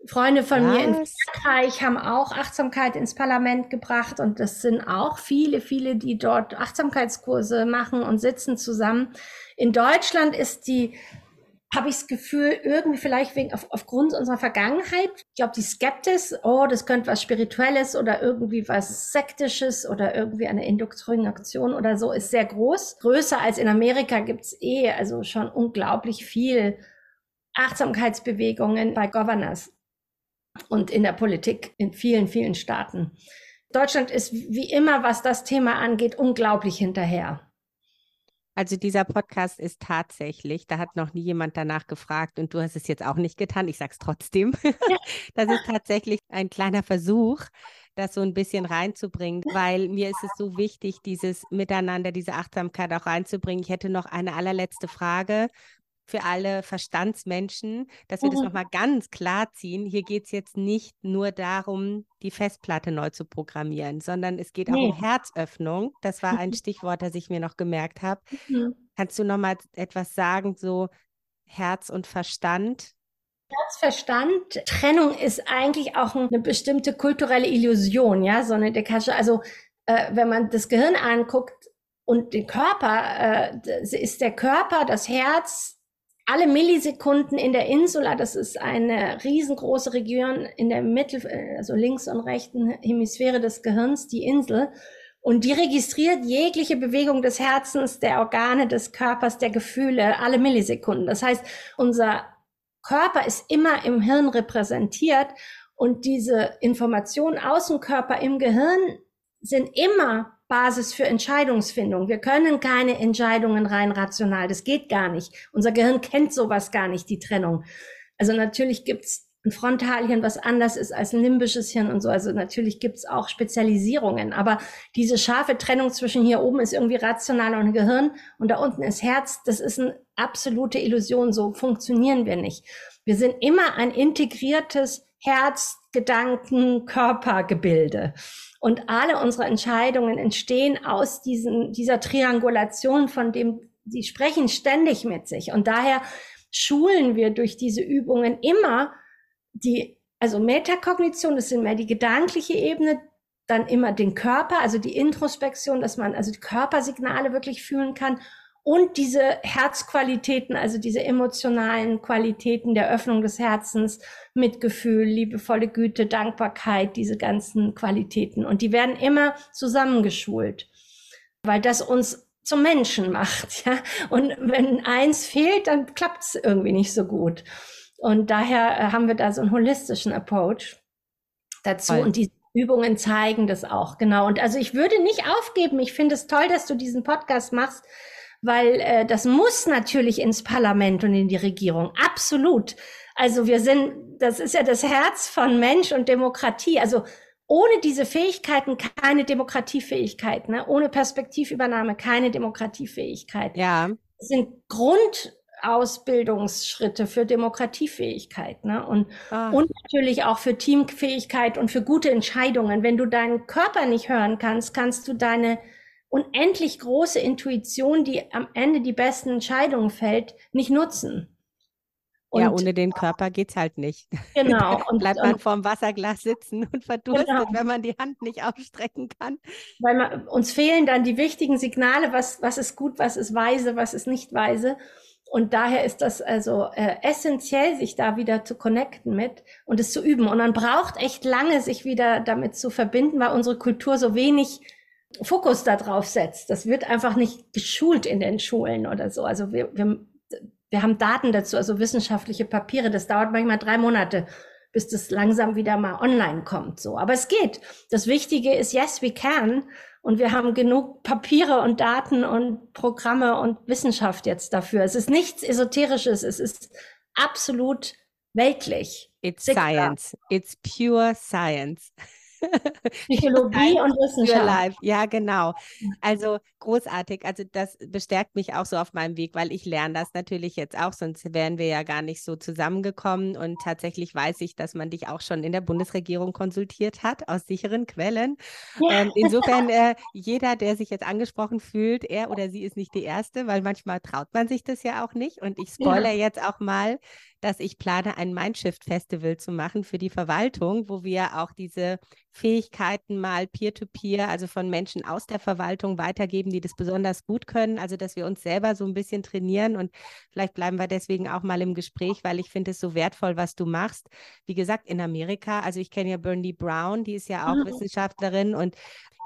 Freunde von Was? mir in Frankreich haben auch Achtsamkeit ins Parlament gebracht und das sind auch viele, viele, die dort Achtsamkeitskurse machen und sitzen zusammen. In Deutschland ist die, habe ich das Gefühl, irgendwie vielleicht wegen auf, aufgrund unserer Vergangenheit, ich glaube, die Skeptis, oh, das könnte was Spirituelles oder irgendwie was Sektisches oder irgendwie eine Indoktrination oder so, ist sehr groß. Größer als in Amerika gibt's eh, also schon unglaublich viel Achtsamkeitsbewegungen bei Governors und in der Politik in vielen, vielen Staaten. Deutschland ist wie immer, was das Thema angeht, unglaublich hinterher. Also dieser Podcast ist tatsächlich, da hat noch nie jemand danach gefragt und du hast es jetzt auch nicht getan, ich sage es trotzdem. Das ist tatsächlich ein kleiner Versuch, das so ein bisschen reinzubringen, weil mir ist es so wichtig, dieses Miteinander, diese Achtsamkeit auch reinzubringen. Ich hätte noch eine allerletzte Frage für alle Verstandsmenschen, dass wir mhm. das nochmal ganz klar ziehen. Hier geht es jetzt nicht nur darum, die Festplatte neu zu programmieren, sondern es geht nee. auch um Herzöffnung. Das war ein Stichwort, das ich mir noch gemerkt habe. Mhm. Kannst du nochmal etwas sagen, so Herz und Verstand? Herzverstand, Trennung ist eigentlich auch eine bestimmte kulturelle Illusion, ja, so eine Dekasche. Also äh, wenn man das Gehirn anguckt und den Körper, äh, ist der Körper, das Herz, alle Millisekunden in der Insula, das ist eine riesengroße Region in der Mittel, also links und rechten Hemisphäre des Gehirns, die Insel. Und die registriert jegliche Bewegung des Herzens, der Organe, des Körpers, der Gefühle, alle Millisekunden. Das heißt, unser Körper ist immer im Hirn repräsentiert und diese Informationen aus dem Körper im Gehirn sind immer Basis für Entscheidungsfindung. Wir können keine Entscheidungen rein rational. Das geht gar nicht. Unser Gehirn kennt sowas gar nicht, die Trennung. Also natürlich gibt's ein Frontalhirn, was anders ist als ein limbisches Hirn und so. Also natürlich gibt's auch Spezialisierungen, aber diese scharfe Trennung zwischen hier oben ist irgendwie rational und Gehirn und da unten ist Herz, das ist eine absolute Illusion. So funktionieren wir nicht. Wir sind immer ein integriertes Herz, Gedanken, Körpergebilde. Und alle unsere Entscheidungen entstehen aus diesen, dieser Triangulation, von dem sie sprechen ständig mit sich. Und daher schulen wir durch diese Übungen immer die, also Metakognition, das sind mehr die gedankliche Ebene, dann immer den Körper, also die Introspektion, dass man also die Körpersignale wirklich fühlen kann und diese Herzqualitäten, also diese emotionalen Qualitäten der Öffnung des Herzens, Mitgefühl, liebevolle Güte, Dankbarkeit, diese ganzen Qualitäten. Und die werden immer zusammengeschult, weil das uns zum Menschen macht, ja. Und wenn eins fehlt, dann klappt es irgendwie nicht so gut. Und daher äh, haben wir da so einen holistischen Approach dazu. Weil. Und die Übungen zeigen das auch, genau. Und also ich würde nicht aufgeben. Ich finde es toll, dass du diesen Podcast machst, weil äh, das muss natürlich ins Parlament und in die Regierung. Absolut. Also wir sind, das ist ja das Herz von Mensch und Demokratie. Also ohne diese Fähigkeiten keine Demokratiefähigkeit, ne? ohne Perspektivübernahme keine Demokratiefähigkeit. Ja. Das sind Grund, Ausbildungsschritte für Demokratiefähigkeit ne? und, ah. und natürlich auch für Teamfähigkeit und für gute Entscheidungen. Wenn du deinen Körper nicht hören kannst, kannst du deine unendlich große Intuition, die am Ende die besten Entscheidungen fällt, nicht nutzen. Und, ja, ohne den Körper geht's halt nicht. Genau. Und bleibt man vorm Wasserglas sitzen und verdurstet, genau. wenn man die Hand nicht ausstrecken kann. Weil man, uns fehlen dann die wichtigen Signale, was, was ist gut, was ist weise, was ist nicht weise. Und daher ist das also äh, essentiell, sich da wieder zu connecten mit und es zu üben. Und man braucht echt lange, sich wieder damit zu verbinden, weil unsere Kultur so wenig Fokus darauf setzt. Das wird einfach nicht geschult in den Schulen oder so. Also wir, wir, wir haben Daten dazu, also wissenschaftliche Papiere. Das dauert manchmal drei Monate, bis das langsam wieder mal online kommt. So, aber es geht. Das Wichtige ist, yes, we can. Und wir haben genug Papiere und Daten und Programme und Wissenschaft jetzt dafür. Es ist nichts Esoterisches, es ist absolut weltlich. It's Sichtbar. science. It's pure science. Psychologie und Wissenschaft. Ja, genau. Also großartig. Also das bestärkt mich auch so auf meinem Weg, weil ich lerne das natürlich jetzt auch, sonst wären wir ja gar nicht so zusammengekommen. Und tatsächlich weiß ich, dass man dich auch schon in der Bundesregierung konsultiert hat, aus sicheren Quellen. Ja. Ähm, insofern, äh, jeder, der sich jetzt angesprochen fühlt, er oder sie ist nicht die Erste, weil manchmal traut man sich das ja auch nicht. Und ich spoilere ja. jetzt auch mal, dass ich plane, ein Mindshift Festival zu machen für die Verwaltung, wo wir auch diese Fähigkeiten mal peer-to-peer, -peer, also von Menschen aus der Verwaltung weitergeben, die das besonders gut können. Also, dass wir uns selber so ein bisschen trainieren und vielleicht bleiben wir deswegen auch mal im Gespräch, weil ich finde es so wertvoll, was du machst. Wie gesagt, in Amerika, also ich kenne ja Bernie Brown, die ist ja auch mhm. Wissenschaftlerin und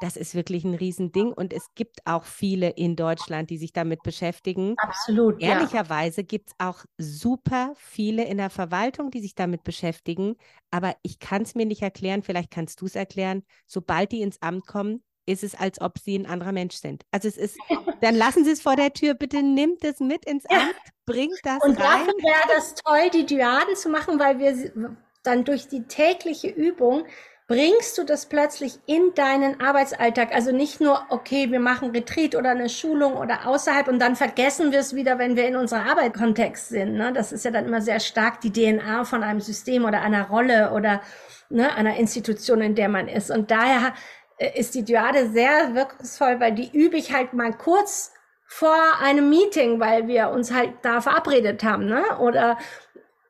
das ist wirklich ein Riesending und es gibt auch viele in Deutschland, die sich damit beschäftigen. Absolut. Ehrlicherweise ja. gibt es auch super viele in der Verwaltung, die sich damit beschäftigen, aber ich kann es mir nicht erklären, vielleicht kannst du es erklären, sobald die ins Amt kommen, ist es, als ob sie ein anderer Mensch sind. Also es ist, dann lassen Sie es vor der Tür, bitte nimmt es mit ins Amt, bringt das Und rein. dafür wäre das toll, die Dyaden zu machen, weil wir dann durch die tägliche Übung bringst du das plötzlich in deinen Arbeitsalltag. Also nicht nur, okay, wir machen Retreat oder eine Schulung oder außerhalb und dann vergessen wir es wieder, wenn wir in unserem Arbeitskontext sind. Ne? Das ist ja dann immer sehr stark die DNA von einem System oder einer Rolle oder ne, einer Institution, in der man ist. Und daher äh, ist die Dyade sehr wirkungsvoll, weil die übe ich halt mal kurz vor einem Meeting, weil wir uns halt da verabredet haben, ne? Oder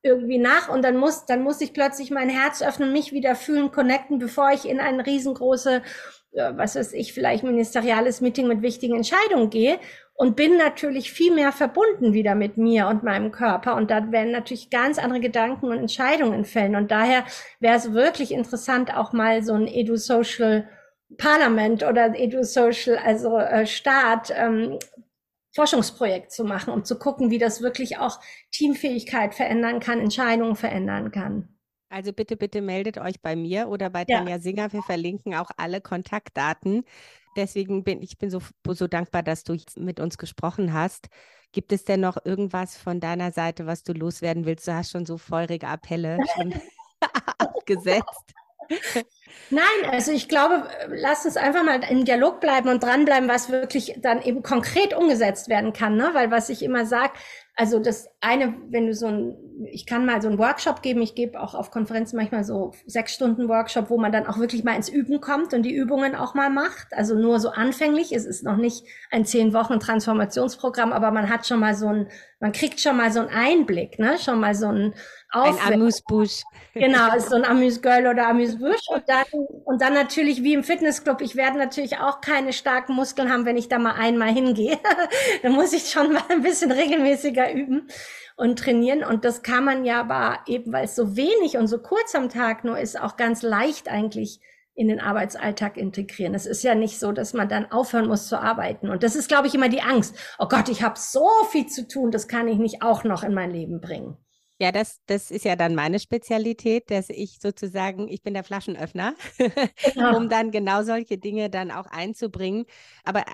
irgendwie nach und dann muss, dann muss ich plötzlich mein Herz öffnen, mich wieder fühlen, connecten, bevor ich in ein riesengroße, was weiß ich, vielleicht ministeriales Meeting mit wichtigen Entscheidungen gehe und bin natürlich viel mehr verbunden wieder mit mir und meinem Körper. Und da werden natürlich ganz andere Gedanken und Entscheidungen fällen. Und daher wäre es wirklich interessant, auch mal so ein Edu-Social Parlament oder Edu-Social, also äh, Staat, ähm, Forschungsprojekt zu machen, um zu gucken, wie das wirklich auch Teamfähigkeit verändern kann, Entscheidungen verändern kann. Also bitte, bitte meldet euch bei mir oder bei ja. Tanja Singer. Wir verlinken auch alle Kontaktdaten. Deswegen bin ich bin so, so dankbar, dass du mit uns gesprochen hast. Gibt es denn noch irgendwas von deiner Seite, was du loswerden willst? Du hast schon so feurige Appelle schon abgesetzt. Nein, also ich glaube, lass uns einfach mal im Dialog bleiben und dranbleiben, was wirklich dann eben konkret umgesetzt werden kann. Ne? Weil was ich immer sage, also das eine, wenn du so ein, ich kann mal so einen Workshop geben, ich gebe auch auf Konferenzen manchmal so sechs Stunden Workshop, wo man dann auch wirklich mal ins Üben kommt und die Übungen auch mal macht. Also nur so anfänglich, es ist noch nicht ein zehn Wochen Transformationsprogramm, aber man hat schon mal so ein, man kriegt schon mal so einen Einblick, ne? Schon mal so ein Aufwärts. Ein Amuse-Busch. Genau, so ein Amuse-Girl oder Amuse-Busch. Und dann, und dann natürlich wie im Fitnessclub, ich werde natürlich auch keine starken Muskeln haben, wenn ich da mal einmal hingehe. dann muss ich schon mal ein bisschen regelmäßiger üben und trainieren. Und das kann man ja aber eben, weil es so wenig und so kurz am Tag nur ist, auch ganz leicht eigentlich in den Arbeitsalltag integrieren. Es ist ja nicht so, dass man dann aufhören muss zu arbeiten. Und das ist, glaube ich, immer die Angst. Oh Gott, ich habe so viel zu tun, das kann ich nicht auch noch in mein Leben bringen. Ja, das, das ist ja dann meine Spezialität, dass ich sozusagen, ich bin der Flaschenöffner, genau. um dann genau solche Dinge dann auch einzubringen. Aber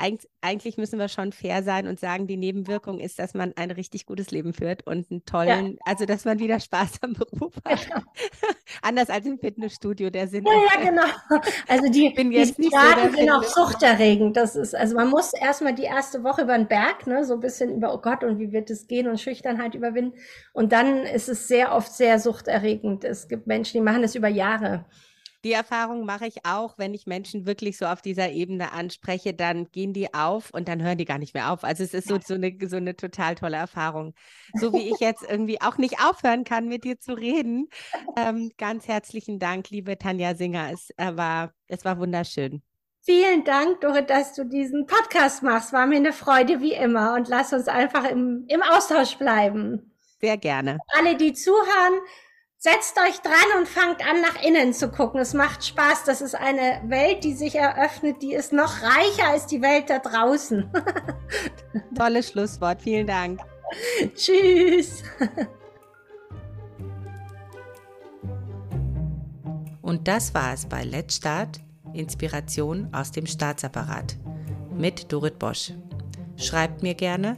eigentlich müssen wir schon fair sein und sagen, die Nebenwirkung ist, dass man ein richtig gutes Leben führt und einen tollen, ja. also dass man wieder Spaß am Beruf hat. Genau. Anders als im Fitnessstudio, der Sinn. Ja, ja, genau. Also die, bin die nicht so sind auch suchterregend. Das ist, also man muss erstmal die erste Woche über den Berg, ne, so ein bisschen über, oh Gott, und wie wird es gehen und Schüchternheit überwinden. Und dann ist es sehr oft sehr suchterregend. Es gibt Menschen, die machen es über Jahre. Die Erfahrung mache ich auch, wenn ich Menschen wirklich so auf dieser Ebene anspreche, dann gehen die auf und dann hören die gar nicht mehr auf. Also es ist so, so, eine, so eine total tolle Erfahrung. So wie ich jetzt irgendwie auch nicht aufhören kann, mit dir zu reden. Ähm, ganz herzlichen Dank, liebe Tanja Singer. Es äh, war, es war wunderschön. Vielen Dank, Dorit, dass du diesen Podcast machst. War mir eine Freude wie immer und lass uns einfach im, im Austausch bleiben. Sehr gerne. Alle, die zuhören, setzt euch dran und fangt an, nach innen zu gucken. Es macht Spaß. Das ist eine Welt, die sich eröffnet, die ist noch reicher als die Welt da draußen. Tolles Schlusswort. Vielen Dank. Tschüss. Und das war es bei Let's Start Inspiration aus dem Staatsapparat mit Dorit Bosch. Schreibt mir gerne